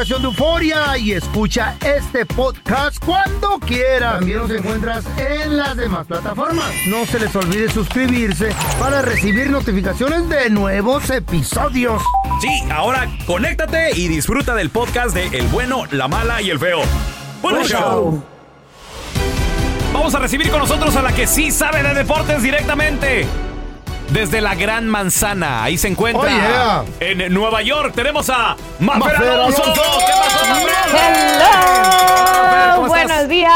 Aplicación de Euforia y escucha este podcast cuando quieras. También nos encuentras en las demás plataformas. No se les olvide suscribirse para recibir notificaciones de nuevos episodios. Sí, ahora conéctate y disfruta del podcast de El bueno, la mala y el feo. ¡Buen Buen show! show. Vamos a recibir con nosotros a la que sí sabe de deportes directamente. Desde la Gran Manzana, ahí se encuentra. Oh, yeah. En Nueva York tenemos a Mafer Alonso. Alonso. ¿Qué pasó, Mafer? Hello. ¿cómo Buenos estás? días.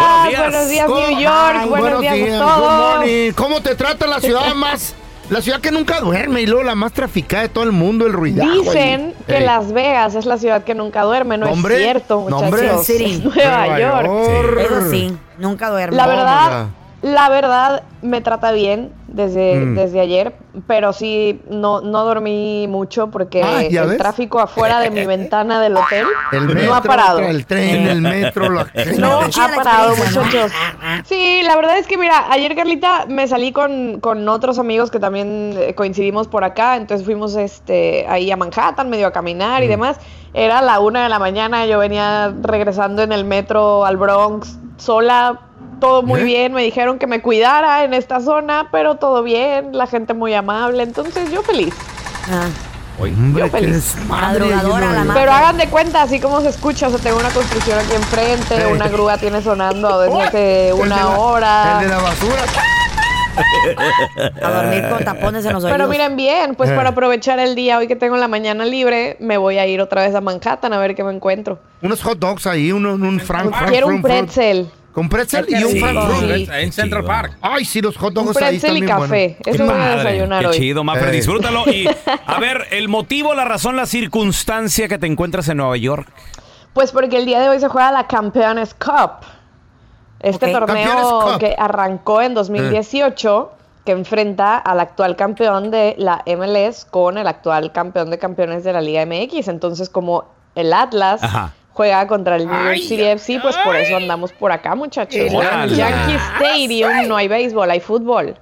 Buenos días. Buenos días, ¿Cómo- New York. Ay, buenos, días, a todos. ¿Cómo te trata la ciudad más? La ciudad que nunca duerme y luego la más traficada de todo el mundo, el ruidajo. Dicen ahí. que Ey. Las Vegas es la ciudad que nunca duerme. No es cierto, muchachos. hombre. Sí. Es Nueva, York. Eso sí, nunca duermo. La verdad, no, la verdad me trata bien desde, Mm. desde ayer, pero sí no, no dormí mucho porque Ah, ¿ya el ves? tráfico afuera de mi ventana del hotel El metro, no ha parado. El tren, el metro, la gente. No ha parado, experiencia, ¿no? muchachos. Sí, la verdad es que mira, ayer Carlita me salí con, con otros amigos que también eh, coincidimos por acá, entonces fuimos este ahí a Manhattan, medio a caminar Mm. y demás. Era la una de la mañana, yo venía regresando en el metro al Bronx sola, todo muy ¿Eh? bien, me dijeron que me cuidara en esta zona, pero todo bien, la gente muy amable, entonces yo feliz. Ah, Hombre, Yo feliz. yo no- la ma- Pero hagan de cuenta, así como se escucha, o sea, tengo una construcción aquí enfrente, una grúa tiene sonando desde hace El de una la- hora. El de la basura. a dormir con tapones en los oídos. Pero miren bien, pues Eh. para aprovechar el día hoy que tengo la mañana libre, me voy a ir otra vez a Manhattan a ver qué me encuentro. Unos hot dogs ahí, uno, un frank, frank, Quiero un frank. Con pretzel y un Sí. En Central Park. Ay, sí, los hot dogs un ahí están pretzel y café. buenos. Eso voy a desayunar qué hoy. chido, Mafer, Ey. disfrútalo. Y a ver, el motivo, la razón, la circunstancia que te encuentras en Nueva York. Pues porque el día de hoy se juega la Campeones Cup. Este torneo Cup. que arrancó en 2018, que enfrenta al actual campeón de la MLS con el actual campeón de campeones de la Liga MX. Entonces, como el Atlas Ajá. Juega contra el New York City FC, pues por eso andamos por acá, muchachos. En. Yankee Stadium no hay béisbol, hay fútbol.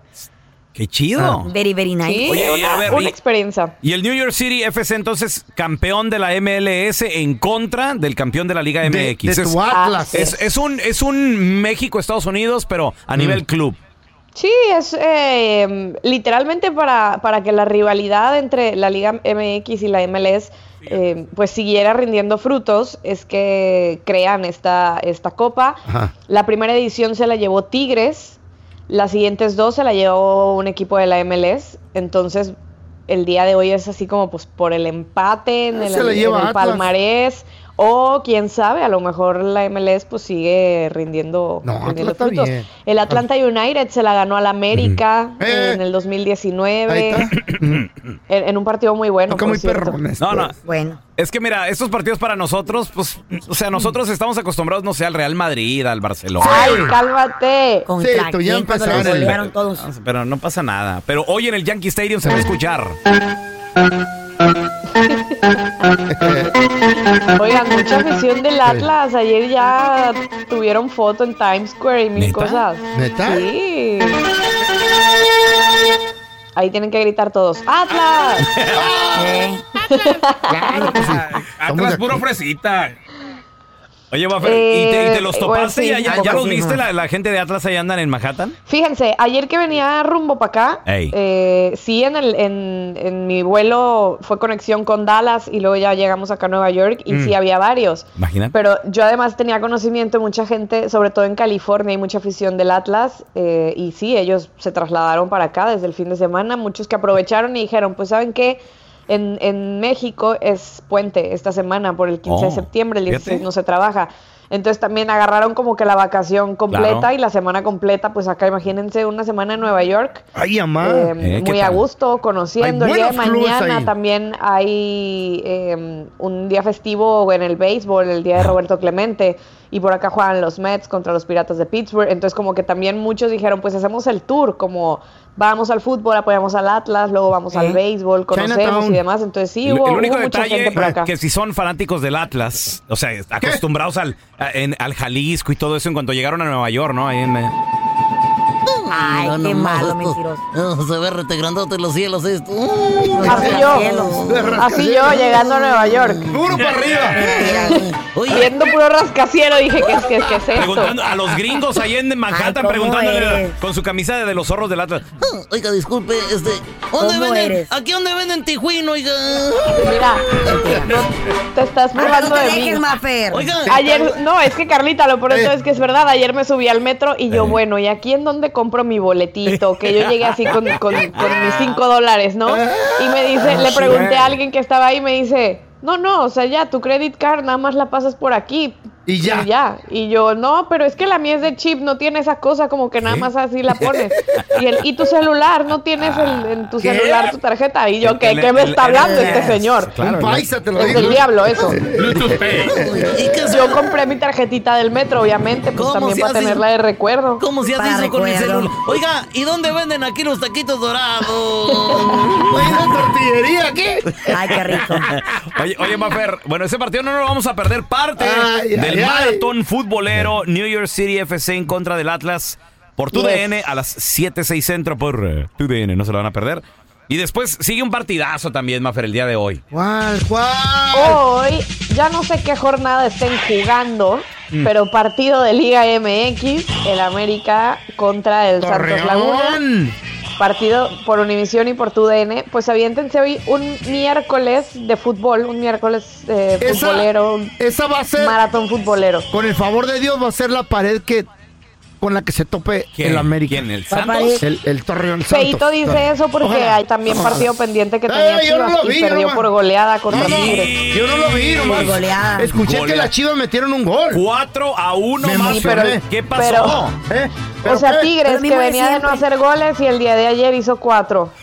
Qué chido. Very, very nice. Sí, Oye, oye, a una, ver, una y- experiencia. Y el New York City FC, entonces, campeón de la MLS en contra del campeón de la Liga MX. de es, tu Atlas. es- es un, es un México-Estados Unidos, pero a nivel club. Sí, es eh, literalmente para, para que la rivalidad entre la Liga MX y la MLS eh, pues siguiera rindiendo frutos, es que crean esta, esta copa. Ajá. La primera edición se la llevó Tigres, las siguientes dos se la llevó un equipo de la MLS, entonces el día de hoy es así como pues por el empate en Ah, el, en palmarés. O quién sabe, a lo mejor la MLS pues sigue rindiendo, No, rindiendo frutos. bien. El Atlanta United se la ganó al América Eh. en el 2019 Ahí está. en, en un partido muy bueno. Toca por muy cierto. perrones. No, no. Bueno. Es que mira, estos partidos para nosotros, pues, o sea, nosotros estamos acostumbrados, no sé, al Real Madrid, al Barcelona. Ay, cálmate. Contra Sí, tú ya empezaron el- todos. Pero no pasa nada. Pero hoy en el Yankee Stadium se va a escuchar. Oigan, mucha afición del Atlas. Ayer ya tuvieron foto en Times Square y mil ¿Neta? cosas. ¿Neta? Sí. Ahí tienen que gritar todos. ¡Atlas! Eh, Claro sí. Atlas de puro fresita. Oye, ¿y, te, y te los Eh, topaste? bueno, ¿Ya, sí, ya, un ya poco los viste? La, la gente de Atlas ahí andan en Manhattan. Fíjense, ayer que venía rumbo para acá, eh, sí en, el, en, en mi vuelo fue conexión con Dallas y luego ya llegamos acá a Nueva York y Mm. sí había varios. Imagínate. Pero yo además tenía conocimiento de mucha gente, sobre todo en California, hay mucha afición del Atlas eh, y sí, ellos se trasladaron para acá desde el fin de semana, muchos que aprovecharon y dijeron, pues ¿saben qué? En, en México es puente esta semana por el 15 Oh, de septiembre, el 16 fíjate. no se trabaja. Entonces también agarraron como que la vacación completa Claro. y la semana completa, pues acá imagínense una semana en Nueva York. Ay, amá. eh, Eh, ¿qué muy a gusto, conociendo. Hay El día de mañana ahí. también hay eh, un día festivo en el béisbol, el día de Roberto Clemente, y por acá juegan los Mets contra los Piratas de Pittsburgh. Entonces como que también muchos dijeron, pues hacemos el tour, como vamos al fútbol, apoyamos al Atlas, luego vamos al Eh, béisbol, conocemos Chinatown. y demás. Entonces sí, hubo, el único hubo mucha detalle gente por acá. que si son fanáticos del Atlas, o sea, acostumbrados al, en- al Jalisco y todo eso en cuanto llegaron a Nueva York, ¿no? Ahí en, eh, Ay, qué nomás malo, esto. mentiroso. Se ve rete grandote los cielos esto. Así yo, así yo llegando a Nueva York. Duro para arriba. Oye, Viendo puro rascacielos dije, ¿qué, es- qué, es- qué es esto? preguntando a los gringos ahí en Manhattan, ¿cómo preguntándole eres? con su camisa de, los zorros del Atlas. oiga, disculpe, este. ¿Dónde ¿Cómo venden? eres? ¿Aquí dónde venden tijuino, oiga? Mira, no te estás no burlando te de mí. dejes, Mafer. Oiga, Ayer, no, es que Carlita, lo por eso Eh. es que es verdad. Ayer me subí al metro y yo, bueno, ¿y aquí en dónde compro mi boletito? Que yo llegué así con, con- con mis cinco dólares, ¿no? Y me dice, le pregunté a alguien que estaba ahí me dice, no, no, o sea, ya, tu credit card nada más la pasas por aquí. Y ya. Y ya. Y yo, no, pero es que la mía es de chip, no tiene esa cosa como que nada más así la pones. Y, el, y tu celular, no tienes el- en tu ¿Qué? celular tu tarjeta. Y yo, El- ¿qué, el- qué me el- está el- hablando el- este señor? Claro, Un paisa te lo Es digo. del diablo eso. Bluetooth Pay. ¿y qué se- Yo compré mi tarjetita del metro, obviamente, pues ¿Cómo también para tenerla de recuerdo. ¿Cómo se hace eso con el celular? Oiga, ¿y dónde venden aquí los taquitos dorados? Oiga, tortillería, ¿qué? Ay, qué rico. Oye, oye, Mafer, bueno, ese partido no lo vamos a perder. Parte Ay, ay, ay. maratón futbolero New York City FC en contra del Atlas por tu Yes. DN a las 7, 6 centro por eh, tu DN, no se lo van a perder. Y después sigue un partidazo también, Mafer, el día de hoy. ¿Cuál, cuál? Hoy, ya no sé qué jornada estén jugando, Mm. pero partido de Liga MX, el América contra el Santos Laguna. Partido por Univisión y por TUDN. Pues aviéntense hoy un miércoles de fútbol, un miércoles eh, Esa- futbolero, un Esa va a ser, maratón futbolero. con el favor de Dios, va a ser la pared que con la que se tope el América. ¿Quién? ¿El Santos? El, el Torreón Feito Santos. dice eso porque Ojalá. hay también Ojalá. partido pendiente que Eh, tenía no Chivas lo vi, y perdió nomás. por goleada contra No, no, Tigres. yo no lo vi, nomás. Goleada. Escuché que Goleada. las chivas metieron un gol. 4 a 1, Me Mafer. emocioné. ¿Qué pasó? ¿Eh? O ¿Pero sea, qué? Tigres que venía de no hacer goles y el día de ayer hizo cuatro.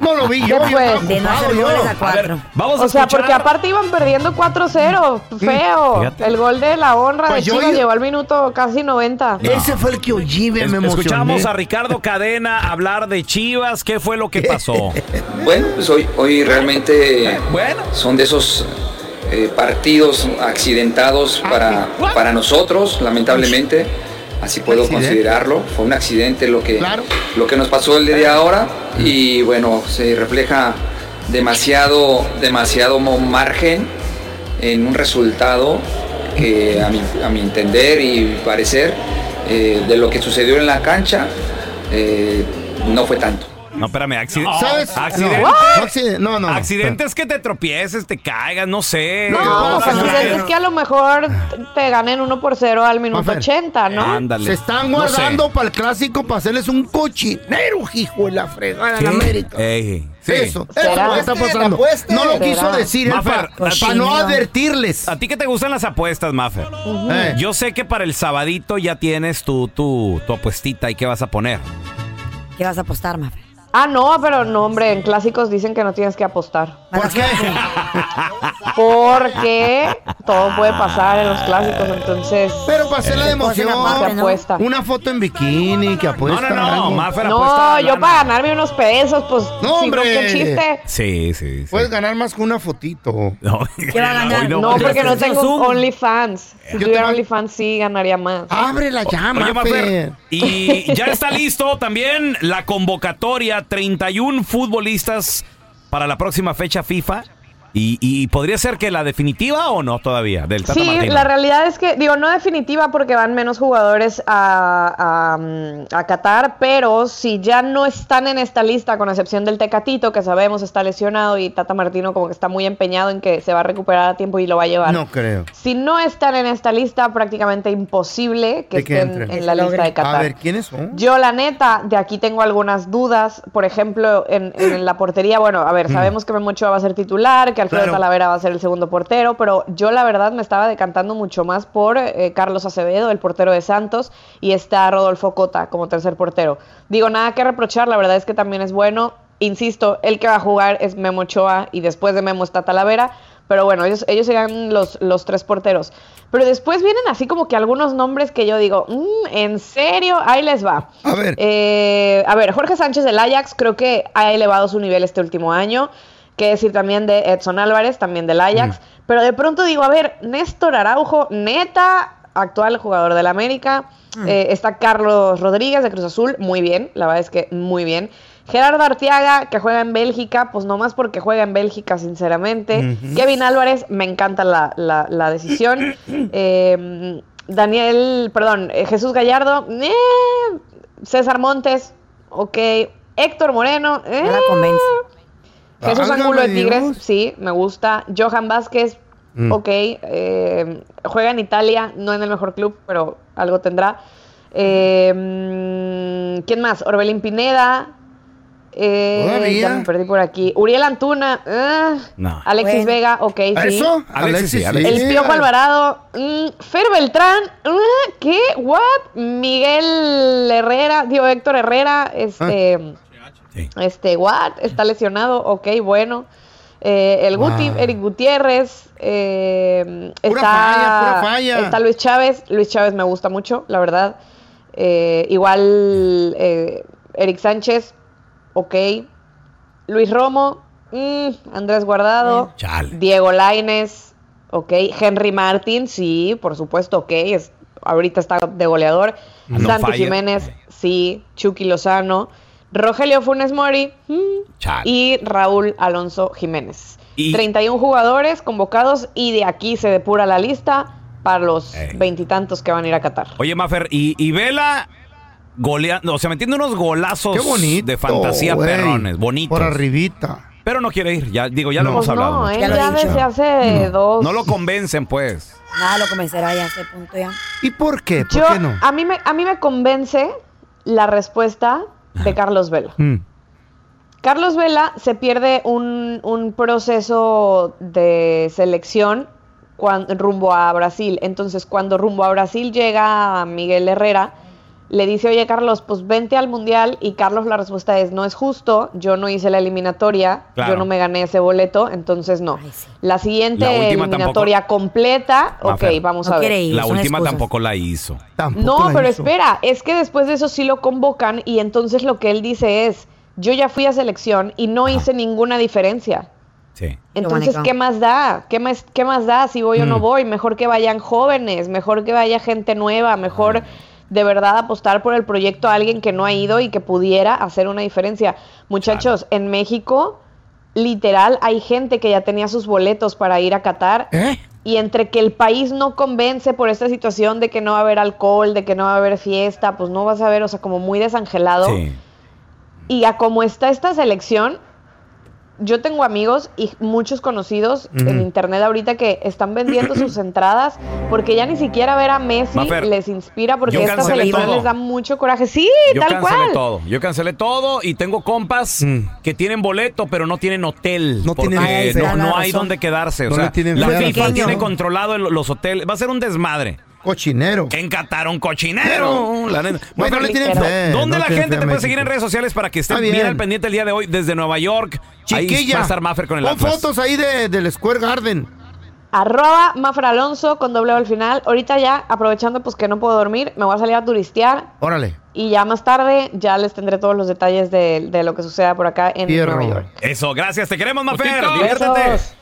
No lo vi yo. Estaba De no hacer goles a A ver, cuatro. vamos a O sea, porque aparte iban perdiendo 4-0. Feo. El gol de la honra Pues de Chivas llegó al minuto casi 90. Ese fue el que oí, me Es- emocioné. Escuchamos a Ricardo Cadena hablar de Chivas. ¿Qué fue lo que pasó? Bueno, pues hoy, hoy realmente Bueno. son de esos eh, partidos accidentados para, para nosotros, lamentablemente. Así puedo Accidente. considerarlo. Fue un accidente lo que, Claro. lo que nos pasó el día de ahora. Y bueno, se refleja demasiado, demasiado margen en un resultado que a mi, a mi entender y parecer eh, de lo que sucedió en la cancha eh, no fue tanto. No, espérame, accidente. ¿Sabes? Accidente. No, no, accidente- no. Accidentes que te tropieces, te caigas, no sé. No, pues accidentes que a lo mejor te ganen 1 por 0 al minuto Mafer. 80, ¿no? Ándale. Se están No sé. guardando para el clásico para hacerles un cochinero, hijo de la fregada en América. Ey, sí. Eso, eso ¿Será? es lo que está pasando. No lo quiso ¿Será? decir él Mafer, para no advertirles. A ti que te gustan las apuestas, Maffer. Eh. Yo sé que para el sabadito ya tienes tu, tu, tu apuestita y qué vas a poner. ¿Qué vas a apostar, Mafer? Ah, no, pero no, hombre, en clásicos dicen que no tienes que apostar. ¿Por qué? Porque todo puede pasar en los clásicos, entonces. Pero para hacer la emoción. Se apuesta. Una foto en bikini que apuesta. No, no, no. Maffer No, apuesta yo para ganarme unos pesos, pues. No, si hombre. qué chiste. Sí, sí, sí. Puedes ganar más que una fotito. No, ¿Qué va a ganar? No, porque no tengo. OnlyFans. Si Yo tuviera te- OnlyFans, sí ganaría más. Abre la llama, Oye, Mafer, y ya está listo también la convocatoria, 31 futbolistas para la próxima fecha FIFA. Y, y podría ser que la definitiva o no todavía del Tata Sí, Martino. la realidad es que, digo, no definitiva porque van menos jugadores a, a, a Qatar, pero si ya no están en esta lista, con excepción del Tecatito, que sabemos está lesionado y Tata Martino como que está muy empeñado en que se va a recuperar a tiempo y lo va a llevar. No creo. Si no están en esta lista, prácticamente imposible que estén en la lista de Qatar. A ver, ¿quiénes son? Yo, la neta, de aquí tengo algunas dudas. Por ejemplo, en, en la portería, bueno, a ver, sabemos que Memo Ochoa va a ser titular, que Alfredo. Claro. Talavera va a ser el segundo portero, pero yo, la verdad, me estaba decantando mucho más por eh, Carlos Acevedo, el portero de Santos, y está Rodolfo Cota como tercer portero. Digo, nada que reprochar, la verdad es que también es bueno. Insisto, el que va a jugar es Memo Ochoa y después de Memo está Talavera. Pero bueno, ellos, ellos serían los, los tres porteros. Pero después vienen así como que algunos nombres que yo digo, "Mm, ¿en serio? Ahí les va. A ver. Eh, a ver, Jorge Sánchez del Ajax creo que ha elevado su nivel este último año. Que decir también de Edson Álvarez, también del Ajax. Pero de pronto digo, a ver, Néstor Araujo, neta, actual jugador del América. Eh, está Carlos Rodríguez de Cruz Azul, muy bien, la verdad es que muy bien. Gerardo Arteaga, que juega en Bélgica, pues no más porque juega en Bélgica, sinceramente. Kevin Álvarez, me encanta la, la- la decisión. Eh, Daniel, perdón, eh, Jesús Gallardo, eh, César Montes, ok. Héctor Moreno, No la convence. Jesús Válgame Angulo de Tigres, Dios. sí, me gusta. Johan Vázquez, Mm. ok. eh, juega en Italia, no en el mejor club, pero algo tendrá. Eh, mm, ¿Quién más? Orbelín Pineda. eh, ya me perdí por aquí. Uriel Antuna. ah, No. Alexis Bueno. Vega, ok, sí. ¿Eso? Alexis, sí, Alexis. El Piojo Alvarado, mm, Fer Beltrán, ah, ¿qué? ¿What? Miguel Herrera, digo Héctor Herrera, este, Sí. este, what? Está lesionado, ok, bueno. Eh, el Guti, Wow. Eric Gutiérrez, eh, Pura está, falla, pura falla. está Luis Chávez, Luis Chávez me gusta mucho, la verdad. Eh, igual Eric Sánchez, ok. Luis Romo, mm, Andrés Guardado, Chale. Diego Laines, ok. Henry Martin, sí, por supuesto, ok. Es, ahorita está de goleador. No Santi. Jiménez, sí. Chucky Lozano. Rogelio Funes Mori mm, Chale. y Raúl Alonso Jiménez. Y- 31 jugadores convocados y de aquí se depura la lista para los Eh. veintitantos que van a ir a Qatar. Oye, Mafer, y, y Vela goleando, o sea, metiendo unos golazos Qué bonito. de fantasía güey. perrones, bonitos. Por arribita. Pero no quiere ir, ya digo, ya lo No. hemos Pues hablado. no, mucho. él Ya lo desde hace dos. No lo convencen, pues. Nada lo convencerá ya a ese punto ya. ¿Y por qué? ¿Por Yo, qué no? a, mí me, a mí me convence la respuesta de Carlos Vela. Mm. Carlos Vela se pierde un, un proceso de selección rumbo a Brasil. Entonces, cuando rumbo a Brasil llega Miguel Herrera, le dice, oye Carlos, pues vente al Mundial. Y Carlos la respuesta es, no es justo, yo no hice la eliminatoria, Claro. yo no me gané ese boleto, entonces no. Ay, sí. La siguiente La eliminatoria completa, ok, Mafer. vamos No a ver. ir. La última excusas. tampoco la hizo. Tampoco No, la pero hizo. espera, es que después de eso sí lo convocan y entonces lo que él dice es, yo ya fui a selección y no hice ninguna diferencia. Sí. Entonces. ¿qué más da? ¿Qué más, ¿Qué más da si voy o no Mm. voy? Mejor que vayan jóvenes, mejor que vaya gente nueva, mejor de verdad apostar por el proyecto a alguien que no ha ido y que pudiera hacer una diferencia. Muchachos, en México, literal, hay gente que ya tenía sus boletos para ir a Qatar ¿Eh? y entre que el país no convence por esta situación de que no va a haber alcohol, de que no va a haber fiesta, pues no vas a ver, o sea, como muy desangelado. Sí. Y a como está esta selección, yo tengo amigos y muchos conocidos en internet ahorita que están vendiendo sus entradas porque ya ni siquiera ver a Messi Mafer, les inspira porque esta selección todo. les da mucho coraje. Sí, Yo tal cancelé cual. todo. Yo cancelé todo y tengo compas Mm. que tienen boleto, pero no tienen hotel. No porque tienen no, no hay razón. donde quedarse. O No sea, le tienen la FIFA tiene controlado el- los hoteles. Va a ser un desmadre. Cochinero. En Qatar, un cochinero. La neta. Bueno, le tienen fe, ¿Dónde no la tienen gente te puede seguir en redes sociales para que estén Está bien. bien. al pendiente el día de hoy desde Nueva York? Ahí Chiquilla. va a estar Maffer con el Pon Atlas. fotos ahí de, del Square Garden. Arroba Mafra Alonso con doble al final. Ahorita ya, aprovechando pues que no puedo dormir, me voy a salir a turistear Órale. y ya más tarde ya les tendré todos los detalles de, de lo que suceda por acá en. Nueva York. Eso, gracias. Te queremos, Mafer. Besos. Diviértete.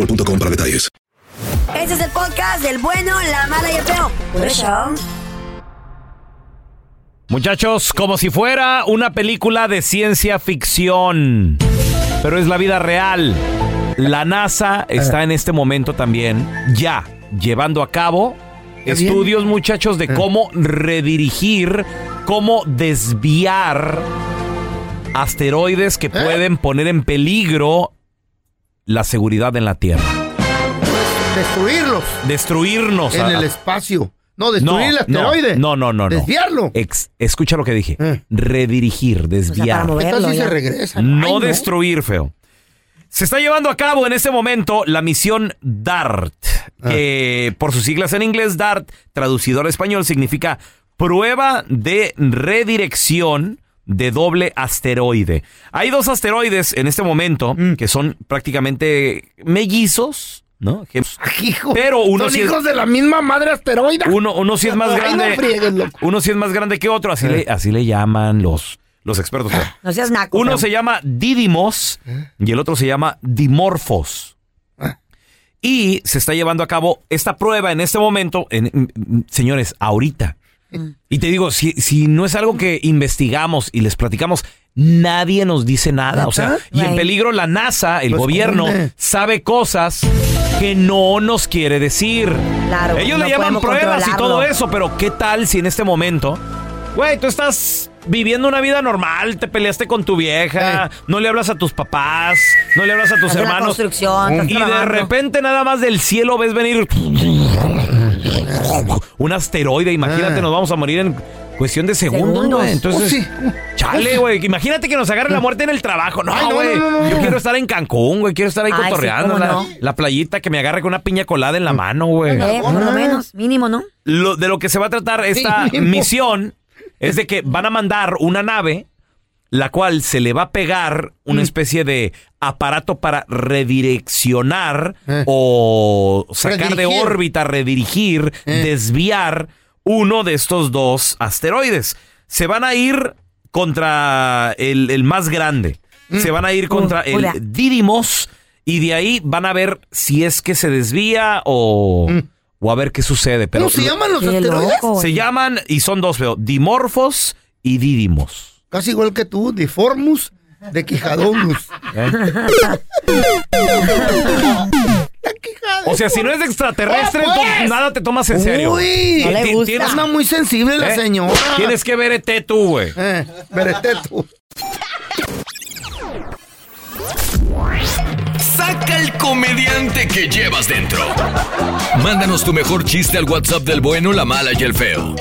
boostmobile.com para detalles. Este es el podcast del bueno, la mala y el feo. Por eso. Muchachos, como si fuera una película de ciencia ficción, pero es la vida real. La NASA está en este momento también ya llevando a cabo estudios, muchachos, de cómo redirigir, cómo desviar asteroides que pueden poner en peligro la seguridad en la Tierra. Destruirlos Destruirnos. en a- el espacio. No, destruir el asteroide. No, no, no, no. Desviarlo. Ex- escucha lo que dije. Redirigir, desviar. ¿Qué tal si se regresa? No Ay, destruir, feo. Se está llevando a cabo en este momento la misión DART, que por sus siglas en inglés DART, traducido al español, significa prueba de redirección de doble asteroide. Hay dos asteroides en este momento Mm. que son prácticamente mellizos, ¿no? Que- pero uno Son sí es- hijos de la misma madre asteroide. uno, uno sí es más grande. no friegues, loco. uno sí es más grande que otro, así, le, así le llaman los, los expertos. No seas naco. Uno se llama Didymos y el otro se llama Dimorphos. Y se está llevando a cabo esta prueba en este momento, en- en- en- señores, ahorita. Y te digo, si, si no es algo que investigamos y les platicamos, nadie nos dice nada. O sea, y en peligro la NASA, el Lo gobierno, sabe cosas que no nos quiere decir. Claro, Ellos no le llaman podemos pruebas y todo controlarlo. eso, pero ¿qué tal si en este momento, güey, tú estás viviendo una vida normal, te peleaste con tu vieja, no le hablas a tus papás, no le hablas a tus hermanos. y de repente nada más del cielo ves venir un asteroide, imagínate, nos vamos a morir en cuestión de segundos, güey. Entonces, Oh, sí. chale, güey, imagínate que nos agarre la muerte en el trabajo. No, güey. no, no, no, Yo quiero estar en Cancún, güey, quiero estar ahí Ay, cotorreando la, playita que me agarre con una piña colada en la mano, güey. Eh, por lo menos, mínimo, ¿no? Lo- de lo que se va a tratar esta Mínimo. misión es de que van a mandar una nave, la cual se le va a pegar Mm. una especie de aparato para redireccionar Eh. o sacar de órbita, redirigir, Eh. desviar uno de estos dos asteroides. Se van a ir contra el, el más grande. Mm. Se van a ir contra el hola. Didymos y de ahí van a ver si es que se desvía o, o a ver qué sucede. Pero. ¿Cómo se llaman los asteroides? loco, se llaman, y son dos, veo, Dimorphos y Didymos. Casi igual que tú, Diformus de Quijadonus. O sea, si no es extraterrestre, ¡Ah, pues! nada te tomas en serio. Uy, No le gusta. tienes- anda muy sensible la ¿eh? señora. Tienes que ver ET tú, güey. Eh, verete tú. El comediante que llevas dentro. Mándanos tu mejor chiste al WhatsApp del bueno, la mala y el feo.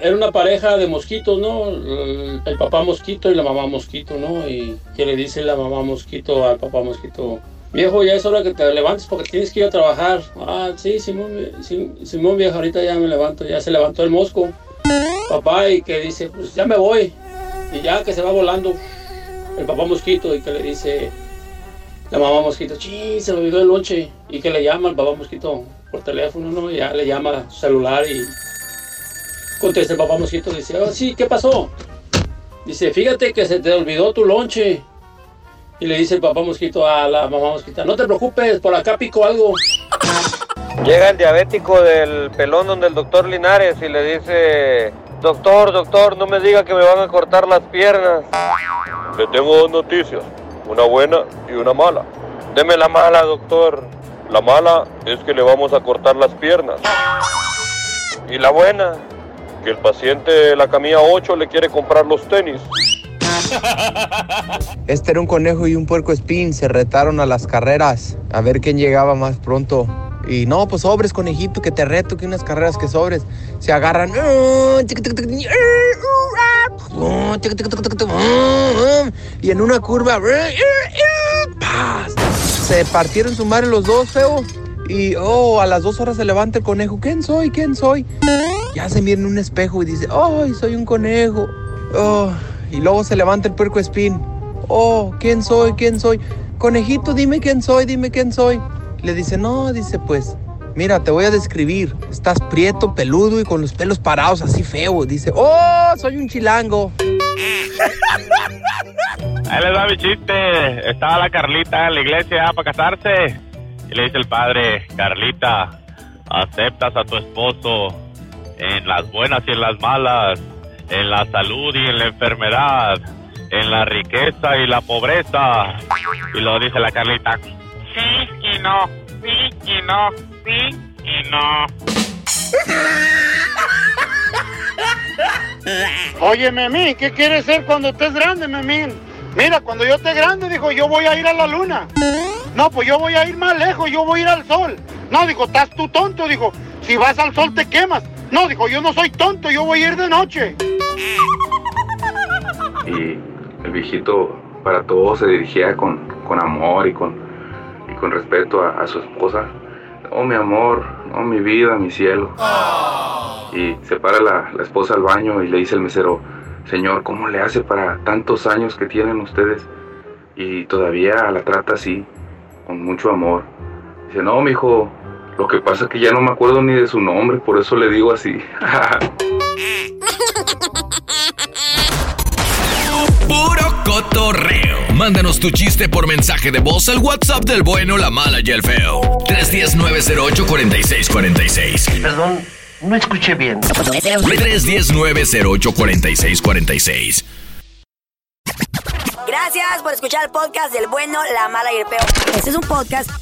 Era una pareja de mosquitos, ¿no? El, papá mosquito y la mamá mosquito, ¿no? Y que le dice la mamá mosquito al papá mosquito, Viejo, ya es hora que te levantes porque tienes que ir a trabajar. Ah, sí, Simón, Simón viejo, ahorita ya me levanto. Ya se levantó el mosco. Papá, y que dice, pues ya me voy. Y ya que se va volando el papá mosquito y que le dice la mamá mosquito, sí, se me olvidó el lonche. Y que le llama al papá mosquito por teléfono, ¿no? Y ya le llama a su celular y contesta el papá mosquito. Dice, oh, sí, ¿qué pasó? Dice, fíjate que se te olvidó tu lonche. Y le dice el papá mosquito a la mamá mosquita, no te preocupes, por acá pico algo. Llega el diabético del pelón donde el doctor Linares y le dice, doctor, doctor, no me diga que me van a cortar las piernas. Le tengo dos noticias, una buena y una mala. Deme la mala, doctor. La mala es que le vamos a cortar las piernas. Y la buena, que el paciente de la camilla 8 le quiere comprar los tenis. Este era un conejo y un puerco espín. Se retaron a las carreras a ver quién llegaba más pronto. Y no, pues sobres, conejito, que te reto, que unas carreras que sobres. Se agarran. Y en una curva. Se partieron su madre los dos, feo. Y oh, a las dos horas se levanta el conejo. ¿Quién soy? ¿Quién soy? Ya se mira en un espejo y dice, ¡ay, soy un conejo! Oh, y luego se levanta el puerco espín. Oh, ¿quién soy? ¿Quién soy? Conejito, dime quién soy, dime quién soy. Le dice, no, dice, pues, mira, te voy a describir. Estás prieto, peludo y con los pelos parados así feo. Dice, oh, soy un chilango. Ahí les va mi chiste. Estaba la Carlita en la iglesia para casarse. Y le dice el padre, Carlita, aceptas a tu esposo en las buenas y en las malas, en la salud y en la enfermedad, en la riqueza y la pobreza. Y lo dice la Carlita, sí no, sí y no, sí y no. Oye, Memín, ¿qué quieres ser cuando estés grande, Memín? Mira, cuando yo esté grande, dijo, yo voy a ir a la luna. No, pues yo voy a ir más lejos, yo voy a ir al sol. No, dijo, estás tú tonto, dijo, si vas al sol te quemas. No, dijo, yo no soy tonto, yo voy a ir de noche. Y el viejito para todo se dirigía con, con amor y con, con respeto a, a su esposa. Oh, mi amor, oh, mi vida, mi cielo. Y se para la, la esposa al baño y le dice el mesero, Señor, ¿cómo le hace para tantos años que tienen ustedes? Y todavía la trata así, con mucho amor. Dice, no, mijo, lo que pasa es que ya no me acuerdo ni de su nombre, por eso le digo así. cotorreo. Mándanos tu chiste por mensaje de voz al WhatsApp del bueno, la mala y el feo. 319-08-4646. Perdón, no escuché bien. 319-08-4646. Gracias por escuchar el podcast del bueno, la mala y el peor. Este es un podcast